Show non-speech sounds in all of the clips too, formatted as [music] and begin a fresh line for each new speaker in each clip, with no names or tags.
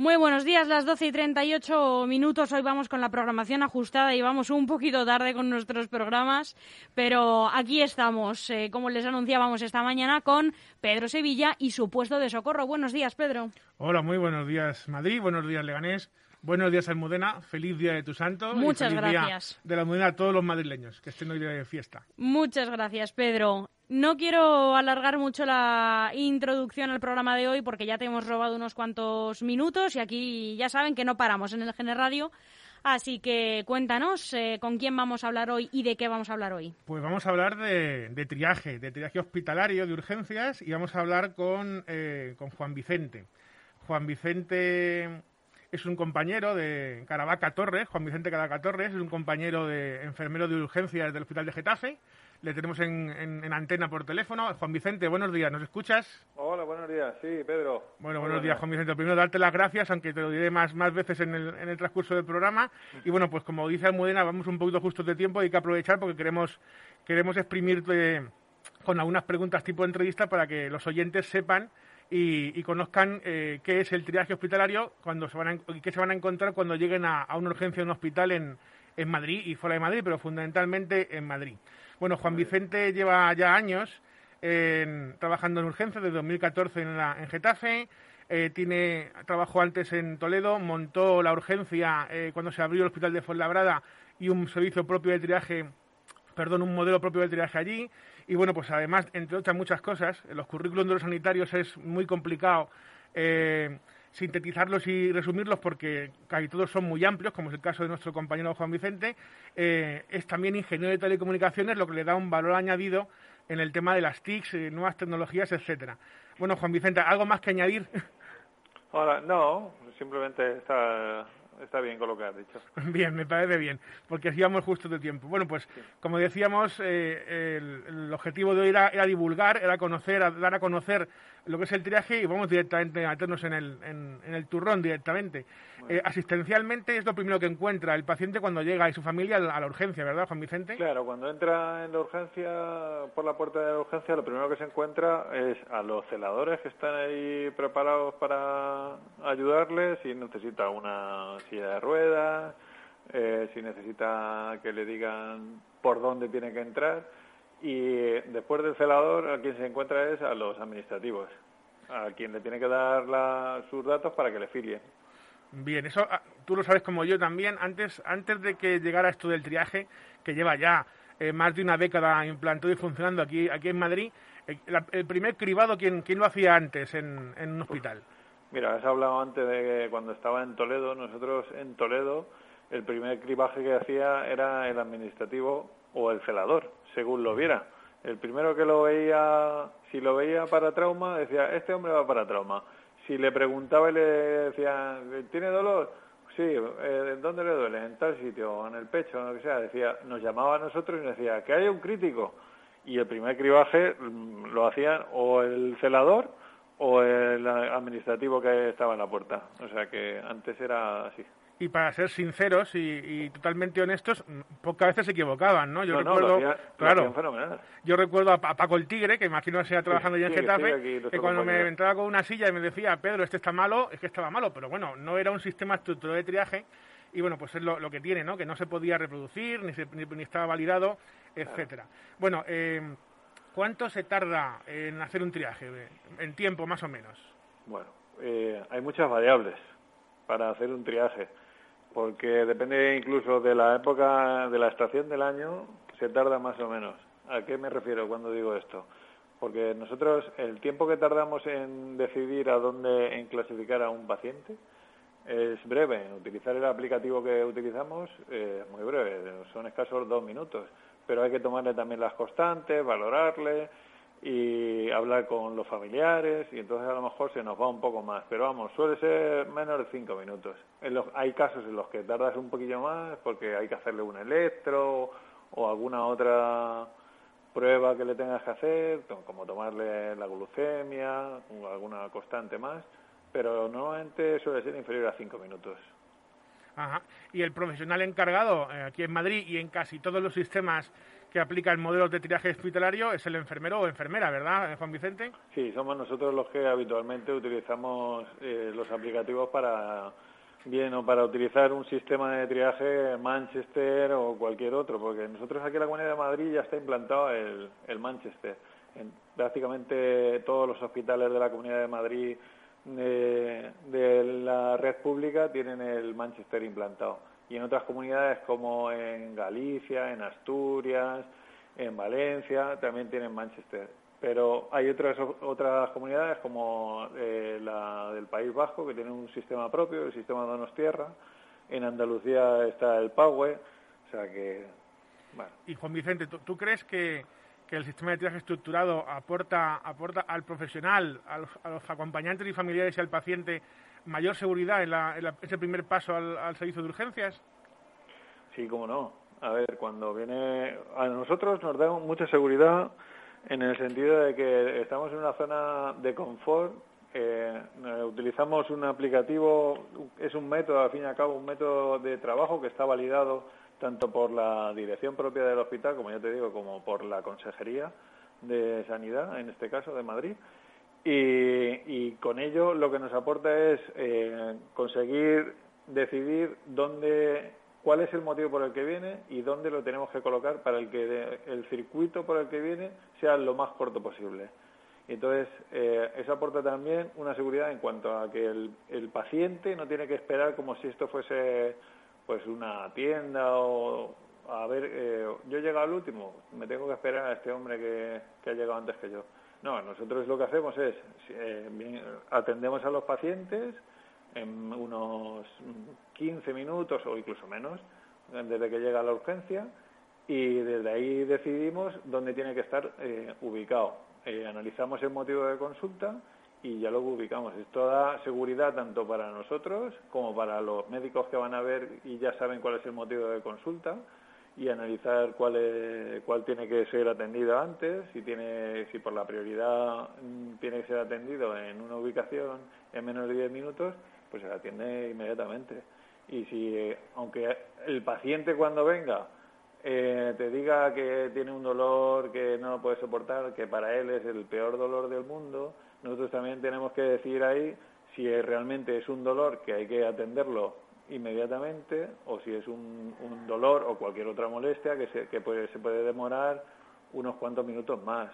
Muy buenos días, las 12 y 38 minutos. Hoy vamos con la programación ajustada y vamos un poquito tarde con nuestros programas, pero aquí estamos, eh, como les anunciábamos esta mañana, con Pedro Sevilla y su puesto de socorro. Buenos días, Pedro.
Hola, muy buenos días, Madrid. Buenos días, Leganés. Buenos días, Almudena. Feliz día de tu santo.
Muchas
y feliz
gracias.
Día de la Almudena a todos los madrileños que estén hoy de fiesta.
Muchas gracias, Pedro. No quiero alargar mucho la introducción al programa de hoy porque ya te hemos robado unos cuantos minutos y aquí ya saben que no paramos en el Gener Radio. Así que cuéntanos eh, con quién vamos a hablar hoy y de qué vamos a hablar hoy.
Pues vamos a hablar de, de triaje, de triaje hospitalario, de urgencias y vamos a hablar con, eh, con Juan Vicente. Juan Vicente es un compañero de Caravaca Torres, Juan Vicente Caravaca Torres, es un compañero de enfermero de urgencias del Hospital de Getafe. Le tenemos en, en- en antena por teléfono. Juan Vicente, buenos días, ¿nos escuchas?
Hola, buenos días. Sí, Pedro.
Bueno, buenos días, Juan Vicente. Primero, darte las gracias, aunque te lo diré más, más veces en el, en el transcurso del programa. Y bueno, pues como dice Almudena, vamos un poquito justos de tiempo, hay que aprovechar porque queremos, queremos exprimirte con algunas preguntas tipo entrevista para que los oyentes sepan y, y conozcan eh, qué es el triaje hospitalario cuando se van a, y qué se van a encontrar cuando lleguen a, a una urgencia en un hospital en, en Madrid y fuera de Madrid, pero fundamentalmente en Madrid. Bueno, Juan Vicente lleva ya años en- trabajando en urgencias desde 2014 en, la, en Getafe. Eh, tiene trabajó antes en Toledo, montó la urgencia eh, cuando se abrió el hospital de Fuenlabrada y un servicio propio de triaje, perdón, un modelo propio de triaje allí. Y bueno, pues además, entre otras muchas cosas, los currículums de los sanitarios es muy complicado eh, sintetizarlos y resumirlos porque casi todos son muy amplios, como es el caso de nuestro compañero Juan Vicente. Eh, es también ingeniero de telecomunicaciones, lo que le da un valor añadido en el tema de las TICs, eh, nuevas tecnologías, etcétera. Bueno, Juan Vicente, ¿algo más que añadir?
Hola, no, simplemente está, está bien con lo que has dicho. [laughs]
Bien, me parece bien, porque así vamos justo de tiempo. Bueno, pues como decíamos, eh, el, el objetivo de hoy era, era divulgar, era conocer, a- dar a conocer lo que es el triaje y vamos directamente a meternos en el, en, en el turrón directamente. Eh, asistencialmente es lo primero que encuentra el paciente cuando llega y su familia a la, a la urgencia, ¿verdad, Juan Vicente?
Claro, cuando entra en la urgencia, por la puerta de la urgencia, lo primero que se encuentra es a los celadores que están ahí preparados para ayudarle, si necesita una silla de ruedas, eh, si necesita que le digan por dónde tiene que entrar. Y después del celador, a quien se encuentra es a los administrativos, a quien le tiene que dar la- sus datos para que le filien.
Bien, eso ah, tú lo sabes como yo también. Antes, antes de que llegara esto del triaje, que lleva ya eh, más de una década implantado y funcionando aquí, aquí en Madrid, eh, la- el primer cribado, ¿quién, quién lo hacía antes en, en un hospital?
Mira, has hablado antes de que cuando estaba en Toledo. Nosotros en Toledo el primer cribaje que hacía era el administrativo o el celador, según lo viera. El primero que lo veía, si lo veía para trauma, decía, este hombre va para trauma. Si le preguntaba y le decía, ¿tiene dolor? Sí, eh, ¿dónde le duele? En tal sitio, en el pecho, en lo que sea. Decía, nos llamaba a nosotros y nos decía, que hay un crítico. Y el primer cribaje mm, lo hacían o el celador o el administrativo que estaba en la puerta. O sea que antes era así.
Y para ser sinceros y, y totalmente honestos, pocas veces se equivocaban, ¿no? Yo
no, no,
recuerdo,
lo hacía-
claro, yo recuerdo a, Pa- a Paco el Tigre, que imagino que sea trabajando ya en
sí, que
Getafe, cuando me entraba con una silla y me decía, Pedro, este está malo, es que estaba malo, pero bueno, no era un sistema estructurado de triaje y bueno, pues es lo, lo que tiene, ¿no? Que no se podía reproducir, ni, se- ni, ni estaba validado, etcétera. Bueno, eh, ¿cuánto se tarda en hacer un triaje? En tiempo, más o menos.
Bueno, eh, hay muchas variables para hacer un triaje, porque depende incluso de la época, de la estación del año, se tarda más o menos. ¿A qué me refiero cuando digo esto? Porque nosotros el tiempo que tardamos en decidir a dónde en clasificar a un paciente es breve. Utilizar el aplicativo que utilizamos eh, es muy breve, son escasos dos minutos, pero hay que tomarle también las constantes, valorarle y hablar con los familiares y entonces a lo mejor se nos va un poco más, pero vamos, suele ser menos de cinco minutos. En los, hay casos en los que tardas un poquillo más porque hay que hacerle un electro o alguna otra prueba que le tengas que hacer, como tomarle la glucemia, o alguna constante más, pero normalmente suele ser inferior a cinco minutos.
Ajá. Y el profesional encargado eh, aquí en Madrid y en casi todos los sistemas que aplican modelos de triaje hospitalario es el enfermero o enfermera, ¿verdad, Juan Vicente?
Sí, somos nosotros los que habitualmente utilizamos eh, los aplicativos para bien o para utilizar un sistema de triaje Manchester o cualquier otro, porque nosotros aquí en la Comunidad de Madrid ya está implantado el, el Manchester. En prácticamente todos los hospitales de la Comunidad de Madrid de, la red pública tienen el Manchester implantado. Y en otras comunidades como en Galicia, en Asturias, en Valencia, también tienen Manchester pero hay otras otras comunidades como eh, la del País Vasco que tienen un sistema propio, el sistema Donostierra. En Andalucía está el PAUE, o sea que bueno.
Y Juan Vicente, ¿tú, crees que, que, el sistema de tiraje estructurado aporta aporta al profesional, a los, acompañantes y familiares y al paciente mayor seguridad en, la, ese primer paso al, al servicio de urgencias?
Sí, cómo no. A ver, cuando viene a nosotros nos da mucha seguridad en el sentido de que estamos en una zona de confort. Eh, utilizamos un aplicativo, es un método, al fin y al cabo, un método de trabajo que está validado tanto por la dirección propia del hospital, como ya te digo, como por la Consejería de Sanidad, en este caso de Madrid. Y, con ello lo que nos aporta es eh, conseguir decidir dónde cuál es el motivo por el que viene y dónde lo tenemos que colocar para el que el circuito por el que viene sea lo más corto posible. Entonces, eh, eso aporta también una seguridad en cuanto a que el, paciente no tiene que esperar como si esto fuese pues una tienda o a ver, eh, yo he llegado al último, me tengo que esperar a este hombre que, que ha llegado antes que yo. No, nosotros lo que hacemos es eh, atendemos a los pacientes, en unos 15 minutos o incluso menos desde que llega la urgencia y desde ahí decidimos dónde tiene que estar eh, ubicado. Eh, analizamos el motivo de consulta y ya lo ubicamos. Esto da seguridad tanto para nosotros como para los médicos que van a ver y ya saben cuál es el motivo de consulta y analizar cuál, es, cuál tiene que ser atendido antes, si, tiene, si por la prioridad mm, tiene que ser atendido en una ubicación en menos de 10 minutos pues se la atiende inmediatamente. Y si, aunque el paciente cuando venga eh, te diga que tiene un dolor que no puede soportar, que para él es el peor dolor del mundo, nosotros también tenemos que decir ahí si realmente es un dolor que hay que atenderlo inmediatamente o si es un, un dolor o cualquier otra molestia que, se, que puede, se puede demorar unos cuantos minutos más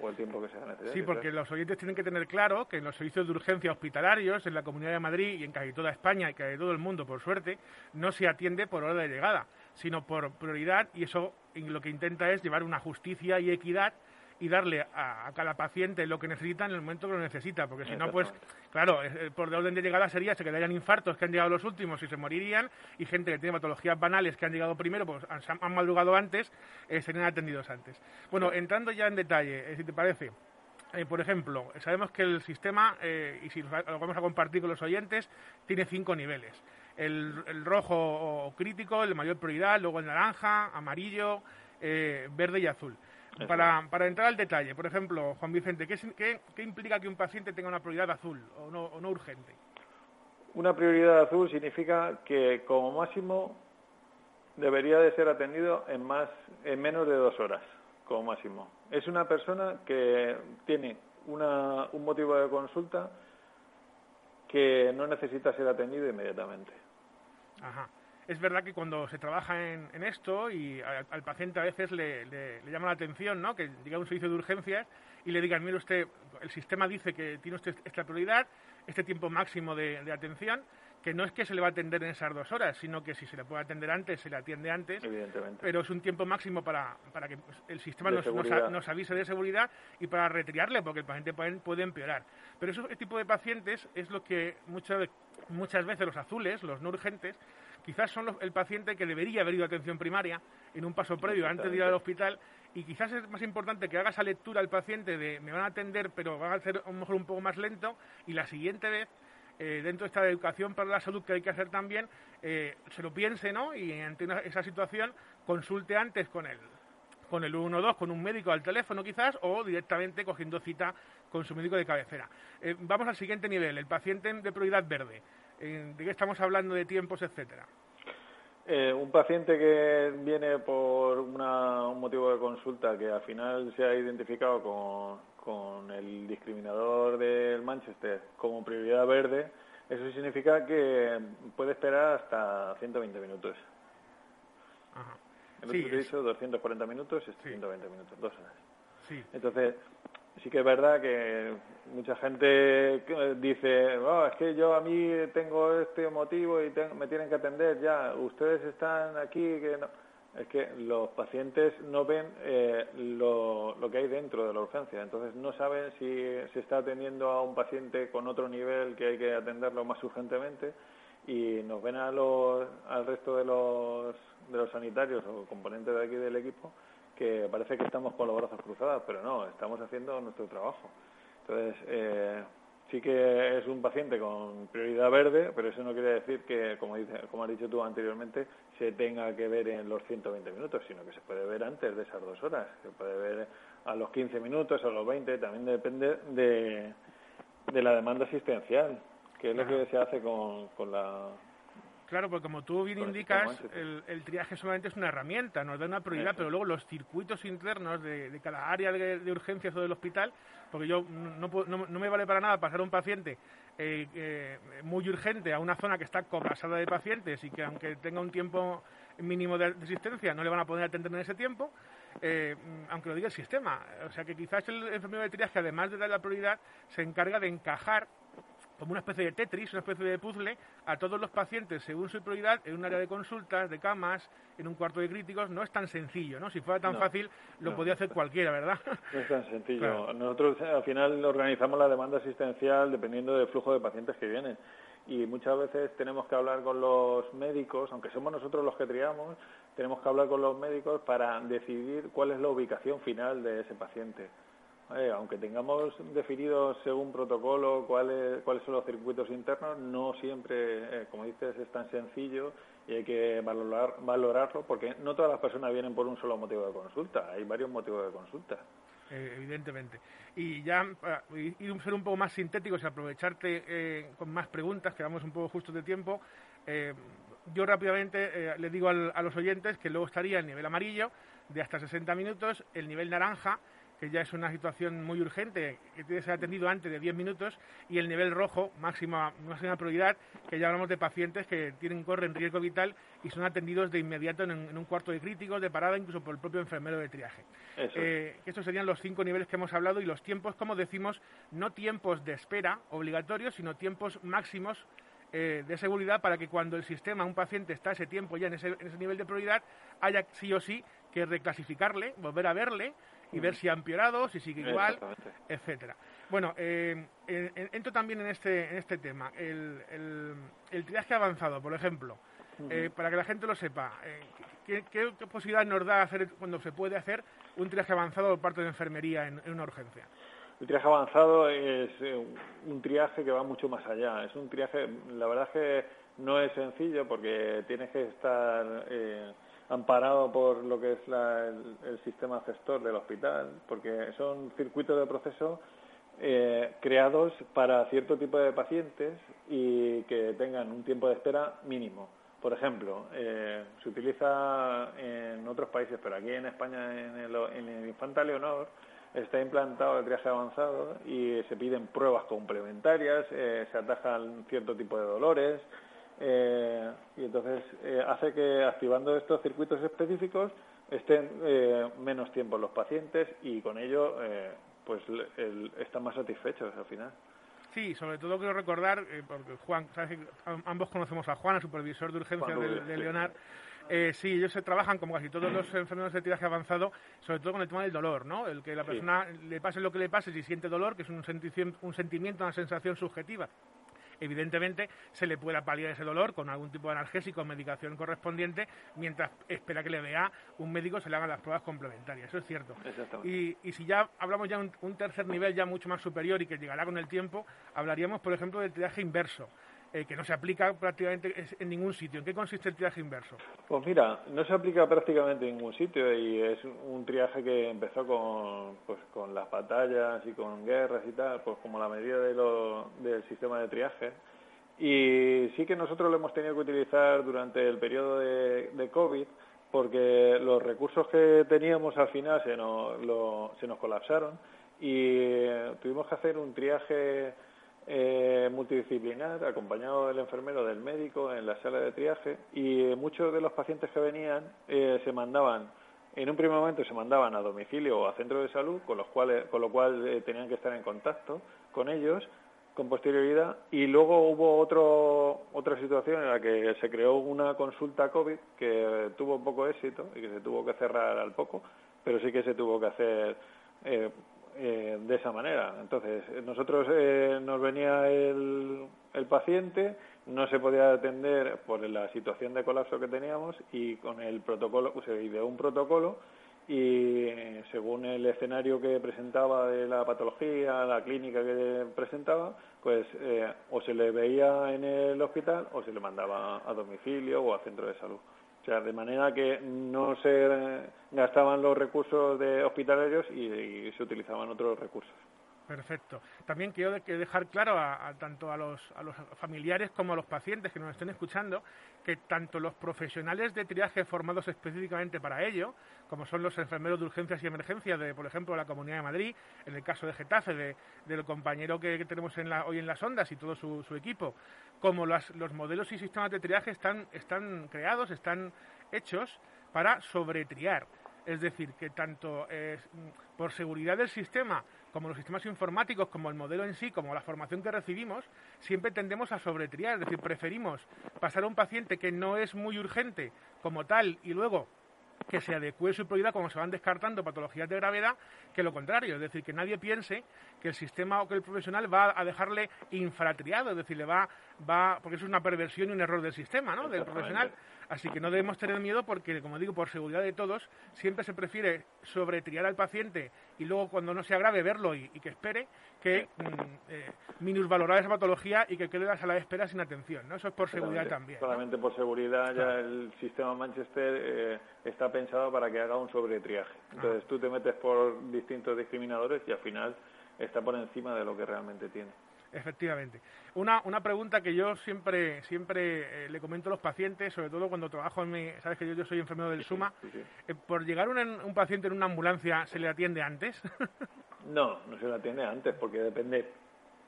o, el tiempo que sea necesario.
Sí, porque los oyentes tienen que tener claro que en los servicios de urgencia hospitalarios, en la Comunidad de Madrid y en casi toda España y casi todo el mundo, por suerte, no se atiende por hora de llegada, sino por prioridad y eso lo que intenta es llevar una justicia y equidad y darle a, cada paciente lo que necesita en el momento que lo necesita, porque si no, pues, claro, por de orden de llegada sería se quedarían infartos que han llegado los últimos y se morirían, y gente que tiene patologías banales que han llegado primero, pues han, madrugado antes, eh, serían atendidos antes. Bueno, entrando ya en detalle, eh, si te parece, eh, por ejemplo, sabemos que el sistema, y si lo vamos a compartir con los oyentes, tiene cinco niveles. El, el rojo crítico, el de mayor prioridad, luego el naranja, amarillo, verde y azul. Para, para, entrar al detalle, por ejemplo, Juan Vicente, ¿qué, ¿qué, implica que un paciente tenga una prioridad azul o no, o no urgente?
Una prioridad azul significa que como máximo debería de ser atendido en, más, en menos de dos horas, como máximo. Es una persona que tiene una, un motivo de consulta que no necesita ser atendido inmediatamente.
Ajá es verdad que cuando se trabaja en, esto y al paciente a veces le, llama la atención ¿no? que llegue a un servicio de urgencias y le digan, mire usted, el sistema dice que tiene usted esta prioridad, este tiempo máximo de, atención, que no es que se le va a atender en esas dos horas, sino que si se le puede atender antes, se le atiende antes, pero es un tiempo máximo para, para que el sistema nos, nos, avise de seguridad y para retriarle, porque el paciente puede, puede empeorar. Pero ese tipo de pacientes es lo que muchas, muchas veces los azules, los no urgentes, quizás son el paciente que debería haber ido a atención primaria en un paso previo antes de ir al hospital y quizás es más importante que haga esa lectura al paciente de me van a atender pero van a hacer a lo mejor un poco más lento y la siguiente vez eh, dentro de esta educación para la salud que hay que hacer también eh, se lo piense ¿no? y ante esa situación consulte antes con el con el 112, con un médico al teléfono quizás, o directamente cogiendo cita con su médico de cabecera. Eh, vamos al siguiente nivel, el paciente de prioridad verde. ¿De qué estamos hablando de tiempos, etcétera?
Eh, un paciente que viene por un motivo de consulta que al final se ha identificado con, con el discriminador del Manchester como prioridad verde, eso significa que puede esperar hasta 120 minutos. Ajá. El otro sí, dicho 240 minutos y 120 minutos, dos horas. Sí. Entonces, sí que es verdad que mucha gente dice, oh, es que yo a mí tengo este motivo y me tienen que atender ya, ustedes están aquí, que no es que los pacientes no ven eh, lo, que hay dentro de la urgencia, entonces no saben si se está atendiendo a un paciente con otro nivel que hay que atenderlo más urgentemente y nos ven a los, al resto de los, de los sanitarios o componentes de aquí del equipo que parece que estamos con los brazos cruzados, pero no, estamos haciendo nuestro trabajo. Entonces, eh, sí que es un paciente con prioridad verde, pero eso no quiere decir que, como, dice, como has dicho tú anteriormente, se tenga que ver en los 120 minutos, sino que se puede ver antes de esas dos horas, se puede ver a los 15 minutos, a los 20, también depende de, de la demanda asistencial, que es lo que se hace con, con la
Claro, porque como tú bien indicas, el, triaje solamente es una herramienta, nos da una prioridad, pero luego los circuitos internos de, cada área de, urgencias o del hospital, porque yo no, no, me vale para nada pasar a un paciente eh, eh, muy urgente a una zona que está colapsada de pacientes y que aunque tenga un tiempo mínimo de asistencia no le van a poder atender en ese tiempo, eh, aunque lo diga el sistema. O sea que quizás el enfermero de triaje, además de dar la prioridad, se encarga de encajar como una especie de Tetris, una especie de puzzle, a todos los pacientes según su prioridad en un área de consultas, de camas, en un cuarto de críticos. No es tan sencillo, ¿no? Si fuera tan fácil, lo podía hacer cualquiera, ¿verdad?
No es tan sencillo. [laughs] Nosotros al final organizamos la demanda asistencial dependiendo del flujo de pacientes que vienen. Y muchas veces tenemos que hablar con los médicos, aunque somos nosotros los que triamos, tenemos que hablar con los médicos para decidir cuál es la ubicación final de ese paciente aunque tengamos definidos según protocolo cuáles, cuáles son los circuitos internos, no siempre, eh, como dices, es tan sencillo y hay que valorar, valorarlo porque no todas las personas vienen por un solo motivo de consulta, hay varios motivos de consulta.
Eh, evidentemente. Y ya para ir ser un poco más sintéticos y aprovecharte eh, con más preguntas, que vamos un poco justos de tiempo, yo rápidamente le digo a los oyentes que luego estaría el nivel amarillo de hasta 60 minutos, el nivel naranja que ya es una situación muy urgente, que tiene que ser atendido antes de 10 minutos, y el nivel rojo, máxima, máxima prioridad, que ya hablamos de pacientes que tienen, corren riesgo vital y son atendidos de inmediato en, un cuarto de críticos, de parada, incluso por el propio enfermero de triaje. Eh, estos serían los cinco niveles que hemos hablado y los tiempos, como decimos, no tiempos de espera obligatorios, sino tiempos máximos eh, de seguridad para que cuando el sistema, un paciente está ese tiempo ya en ese, en ese nivel de prioridad, haya sí o sí que reclasificarle, volver a verle y ver si ha empeorado, si sigue igual, etcétera. Bueno, eh, entro también en este, en este tema. El, el, el triaje avanzado, por ejemplo, eh, para que la gente lo sepa, eh, ¿qué, ¿qué, posibilidad nos da hacer cuando se puede hacer un triaje avanzado por parte de enfermería en, una urgencia?
El triaje avanzado es eh, un triaje que va mucho más allá. Es un triaje, la verdad es que no es sencillo porque tienes que estar amparado por lo que es el, sistema gestor del hospital, porque son circuitos de proceso eh, creados para cierto tipo de pacientes y que tengan un tiempo de espera mínimo. Por ejemplo, eh, se utiliza en otros países, pero aquí en España, en el, en el Infanta Leonor, está implantado el triaje avanzado y se piden pruebas complementarias, eh, se atajan cierto tipo de dolores, eh, y entonces eh, hace que activando estos circuitos específicos estén eh, menos tiempo los pacientes y con ello pues están más satisfechos al final.
Sí, sobre todo quiero recordar, porque Juan, ambos conocemos a Juan, el supervisor de urgencia de, Leonard. sí, ellos se trabajan como casi todos los enfermos de tiraje avanzado, sobre todo con el tema del dolor, ¿no? El que la persona le pase lo que le pase si siente dolor, que es un, un sentimiento, una sensación subjetiva evidentemente se le pueda paliar ese dolor con algún tipo de analgésico o medicación correspondiente mientras espera que le vea un médico se le hagan las pruebas complementarias. Eso es cierto. Y, y, si ya hablamos ya un, un tercer nivel ya mucho más superior y que llegará con el tiempo, hablaríamos, por ejemplo, del triaje inverso. Eh, que no se aplica prácticamente en ningún sitio. ¿En qué consiste el triaje inverso?
Pues mira, no se aplica prácticamente en ningún sitio y es un triaje que empezó con, pues, con las batallas y con guerras y tal, pues como la medida de del sistema de triaje. Y sí que nosotros lo hemos tenido que utilizar durante el periodo de, COVID porque los recursos que teníamos al final se nos, se nos colapsaron y tuvimos que hacer un triaje eh, multidisciplinar, acompañado del enfermero, del médico, en la sala de triaje, y muchos de los pacientes que venían eh, se mandaban, en un primer momento se mandaban a domicilio o a centro de salud, con, los cuales, con lo cual eh, tenían que estar en contacto con ellos, con posterioridad, y luego hubo otro, otra situación en la que se creó una consulta COVID que tuvo poco éxito y que se tuvo que cerrar al poco, pero sí que se tuvo que hacer eh, eh, de esa manera. Entonces, nosotros eh, nos venía el, el, paciente, no se podía atender por la situación de colapso que teníamos y con el protocolo, se ideó un protocolo y según el escenario que presentaba de la patología, la clínica que presentaba, pues eh, o se le veía en el hospital o se le mandaba a domicilio o a centro de salud sea, de manera que no se gastaban los recursos de hospitalarios y, se utilizaban otros recursos.
Perfecto. También quiero dejar claro a, tanto a los, familiares como a los pacientes que nos estén escuchando que tanto los profesionales de triaje formados específicamente para ello, como son los enfermeros de urgencias y emergencias de, por ejemplo, la Comunidad de Madrid, en el caso de Getafe, de, del compañero que, tenemos en hoy en las ondas y todo su, equipo, como los modelos y sistemas de triaje están creados, están hechos para sobretriar. Es decir, que tanto por seguridad del sistema como los sistemas informáticos, como el modelo en sí, como la formación que recibimos, siempre tendemos a sobretriar. Es decir, preferimos pasar a un paciente que no es muy urgente como tal y luego que se adecue su prioridad cuando se van descartando patologías de gravedad que lo contrario, es decir, que nadie piense que el sistema o que el profesional va a dejarle infratriado, es decir, le va, va porque eso es una perversión y un error del sistema, ¿no? Del profesional. Así que no debemos tener miedo porque, como digo, por seguridad de todos, siempre se prefiere sobretriar al paciente y luego cuando no sea grave verlo y, que espere que mm, eh, minusvalorar esa patología y que quede la sala de espera sin atención, ¿no? Eso es por seguridad también.
Solamente por seguridad ya el sistema Manchester eh, está pensado para que haga un sobretriaje. Entonces tú te metes por distintos discriminadores y al final está por encima de lo que realmente tiene.
Efectivamente. Una, una pregunta que yo siempre siempre eh, le comento a los pacientes, sobre todo cuando trabajo en mi... Sabes que yo, yo soy enfermero del SUMA. Eh, ¿Por llegar un, un paciente en una ambulancia se le atiende antes? [laughs]
no, no se le atiende antes porque depende...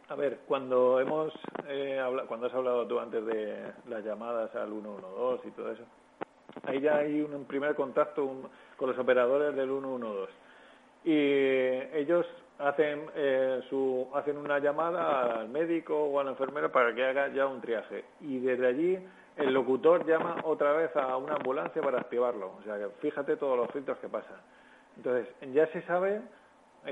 A ver, cuando hemos eh, cuando has hablado tú antes de las llamadas al 112 y todo eso, ahí ya hay un primer contacto con los operadores del 112 y ellos hacen eh, su hacen una llamada al médico o al enfermero para que haga ya un triaje. Y desde allí el locutor llama otra vez a una ambulancia para activarlo. O sea fíjate todos los filtros que pasan entonces ya se sabe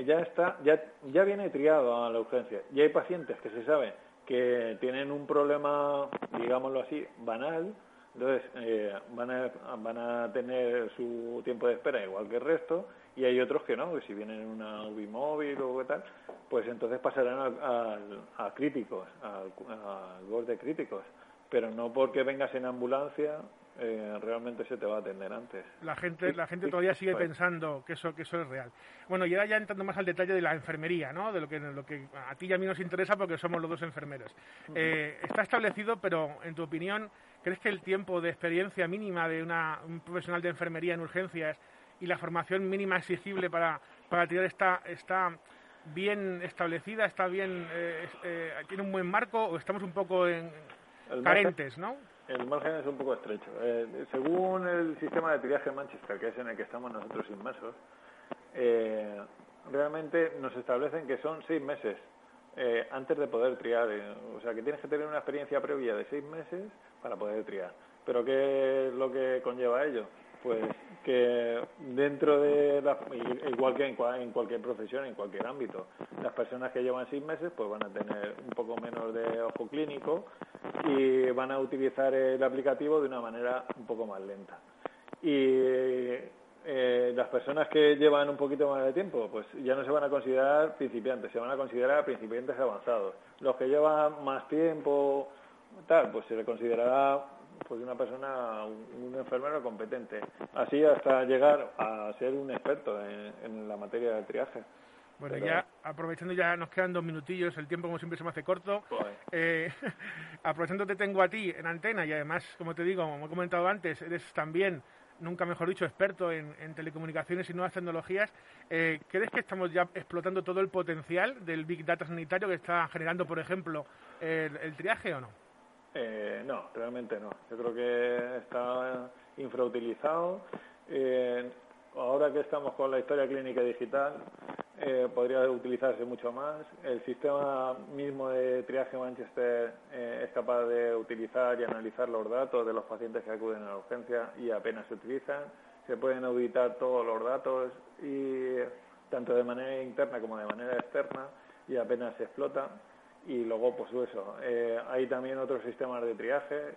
ya está ya ya viene triado a la urgencia. Y hay pacientes que se sabe que tienen un problema digámoslo así banal. Entonces eh, van a van a tener su tiempo de espera igual que el resto y hay otros que no, que si vienen en una UBI móvil o tal, pues entonces pasarán a, críticos, al borde críticos, pero no porque vengas en ambulancia eh, realmente se te va a atender antes.
La gente, la gente todavía sigue pensando que eso, que eso es real. Bueno, y ahora ya entrando más al detalle de la enfermería, ¿no? De lo que, lo que a ti y a mí nos interesa porque somos los dos enfermeros. Eh, está establecido, pero en tu opinión, ¿crees que el tiempo de experiencia mínima de una, un profesional de enfermería en urgencias y la formación mínima exigible para, para tirar está, está bien establecida, está bien, eh, eh, tiene un buen marco o estamos un poco en, carentes, ¿no?
El margen es un poco estrecho. Eh, según el sistema de triaje Manchester, que es en el que estamos nosotros inmersos, realmente nos establecen que son seis meses antes de poder triar. o sea, que tienes que tener una experiencia previa de seis meses para poder triar. Pero ¿qué es lo que conlleva ello? Pues que dentro de, la, igual que en, cualquier profesión, en cualquier ámbito, las personas que llevan seis meses pues van a tener un poco menos de ojo clínico y van a utilizar el aplicativo de una manera un poco más lenta. Y eh, las personas que llevan un poquito más de tiempo, pues ya no se van a considerar principiantes, se van a considerar principiantes avanzados. Los que llevan más tiempo tal, pues se le considerará pues una persona, un, enfermero competente. Así hasta llegar a ser un experto en, la materia del triaje.
Bueno, ya aprovechando, ya nos quedan dos minutillos, el tiempo como siempre se me hace corto. Eh, [laughs] aprovechando te tengo a ti en antena y además, como te digo, como he comentado antes, eres también, nunca mejor dicho, experto en, telecomunicaciones y nuevas tecnologías. Eh, ¿Crees que estamos ya explotando todo el potencial del Big Data sanitario que está generando, por ejemplo, el triaje o no?
Eh, no, realmente no. Yo creo que está infrautilizado. Eh, ahora que estamos con la historia clínica digital, eh, podría utilizarse mucho más. El sistema mismo de triaje Manchester eh, es capaz de utilizar y analizar los datos de los pacientes que acuden a la urgencia y apenas se utilizan. Se pueden auditar todos los datos y tanto de manera interna como de manera externa y apenas se explota y luego pues eso eh, hay también otros sistemas de triaje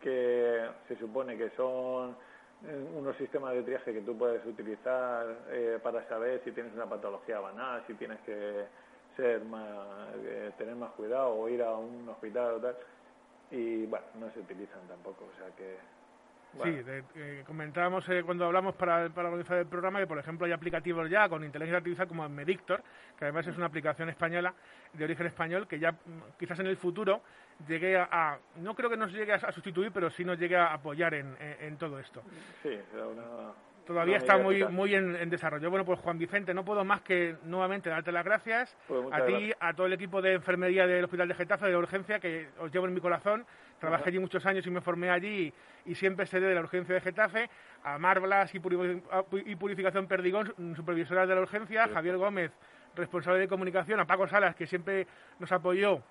que se supone que son eh, unos sistemas de triaje que tú puedes utilizar eh, para saber si tienes una patología banal si tienes que ser más tener más cuidado o ir a un hospital o tal. Y bueno no se utilizan tampoco o sea que
Sí, comentábamos eh, cuando hablamos para, para, organizar el programa que, por ejemplo, hay aplicativos ya con inteligencia artificial como Medictor, que además es una aplicación española, de origen español, que ya mm, quizás en el futuro llegue a, no creo que nos llegue a, sustituir, pero sí nos llegue a apoyar en, en, todo esto.
Sí,
Todavía está muy muy en, desarrollo. Bueno, pues Juan Vicente, no puedo más que nuevamente darte las gracias
pues
a ti, a todo el equipo de enfermería del Hospital de Getafe, de urgencia, que os llevo en mi corazón Trabajé allí muchos años y me formé allí y, siempre seré de la urgencia de Getafe, a Marblas y, Purificación Perdigón, supervisora de la urgencia, Javier Gómez, responsable de comunicación, a Paco Salas, que siempre nos apoyó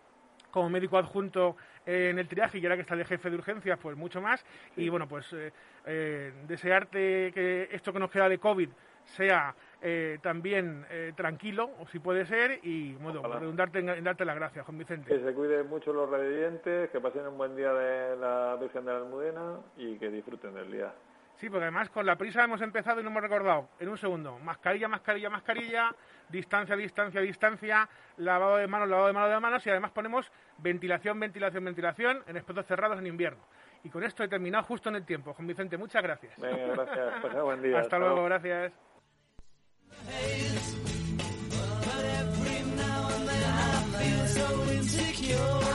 como médico adjunto en el triaje y ahora que está de jefe de urgencias, pues mucho más. Y bueno, pues eh, eh, desearte que esto que nos queda de COVID sea eh, también eh, tranquilo, si puede ser, y bueno, redundarte en, darte las gracias, Juan Vicente.
Que se cuiden mucho los radiantes, que pasen un buen día de la Virgen de la Almudena y que disfruten del día.
Sí, porque además con la prisa hemos empezado y no hemos recordado. En un segundo, mascarilla, mascarilla, mascarilla, distancia, distancia, distancia, lavado de manos, lavado de manos de manos y además ponemos ventilación, ventilación, ventilación en espacios cerrados en invierno. Y con esto he terminado justo en el tiempo. Juan Vicente, muchas gracias.
gracias. buen día. [laughs]
Hasta, luego, gracias.
But every now and then I feel so insecure.